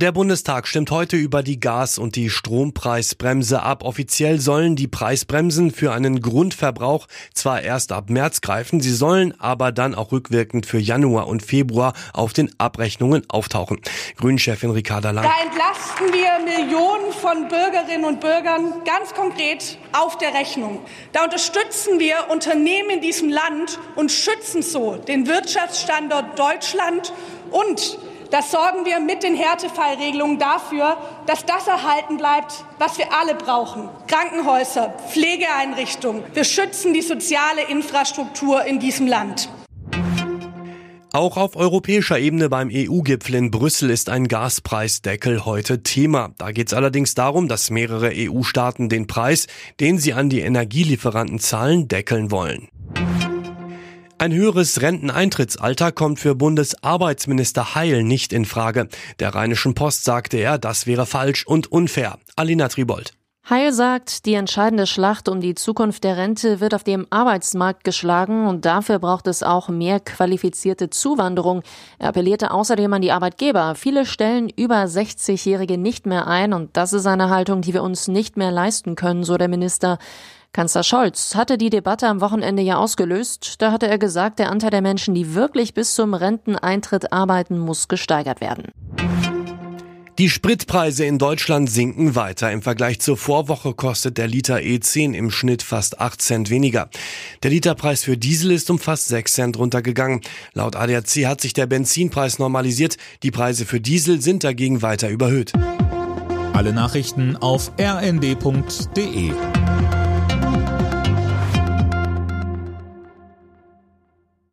Der Bundestag stimmt heute über die Gas- und die Strompreisbremse ab. Offiziell sollen die Preisbremsen für einen Grundverbrauch zwar erst ab März greifen, sie sollen aber dann auch rückwirkend für Januar und Februar auf den Abrechnungen auftauchen. Grünchefin Ricarda Lang. Da entlasten wir Millionen von Bürgerinnen und Bürgern ganz konkret auf der Rechnung. Da unterstützen wir Unternehmen in diesem Land und schützen so den Wirtschaftsstandort Deutschland und das sorgen wir mit den Härtefallregelungen dafür, dass das erhalten bleibt, was wir alle brauchen. Krankenhäuser, Pflegeeinrichtungen. Wir schützen die soziale Infrastruktur in diesem Land. Auch auf europäischer Ebene beim EU-Gipfel in Brüssel ist ein Gaspreisdeckel heute Thema. Da geht es allerdings darum, dass mehrere EU-Staaten den Preis, den sie an die Energielieferanten zahlen, deckeln wollen. Ein höheres Renteneintrittsalter kommt für Bundesarbeitsminister Heil nicht in Frage. Der Rheinischen Post sagte er, das wäre falsch und unfair. Alina Tribold. Heil sagt, die entscheidende Schlacht um die Zukunft der Rente wird auf dem Arbeitsmarkt geschlagen und dafür braucht es auch mehr qualifizierte Zuwanderung. Er appellierte außerdem an die Arbeitgeber. Viele stellen über 60-Jährige nicht mehr ein und das ist eine Haltung, die wir uns nicht mehr leisten können, so der Minister. Kanzler Scholz hatte die Debatte am Wochenende ja ausgelöst. Da hatte er gesagt, der Anteil der Menschen, die wirklich bis zum Renteneintritt arbeiten, muss gesteigert werden. Die Spritpreise in Deutschland sinken weiter. Im Vergleich zur Vorwoche kostet der Liter E10 im Schnitt fast 8 Cent weniger. Der Literpreis für Diesel ist um fast 6 Cent runtergegangen. Laut ADAC hat sich der Benzinpreis normalisiert. Die Preise für Diesel sind dagegen weiter überhöht. Alle Nachrichten auf rnd.de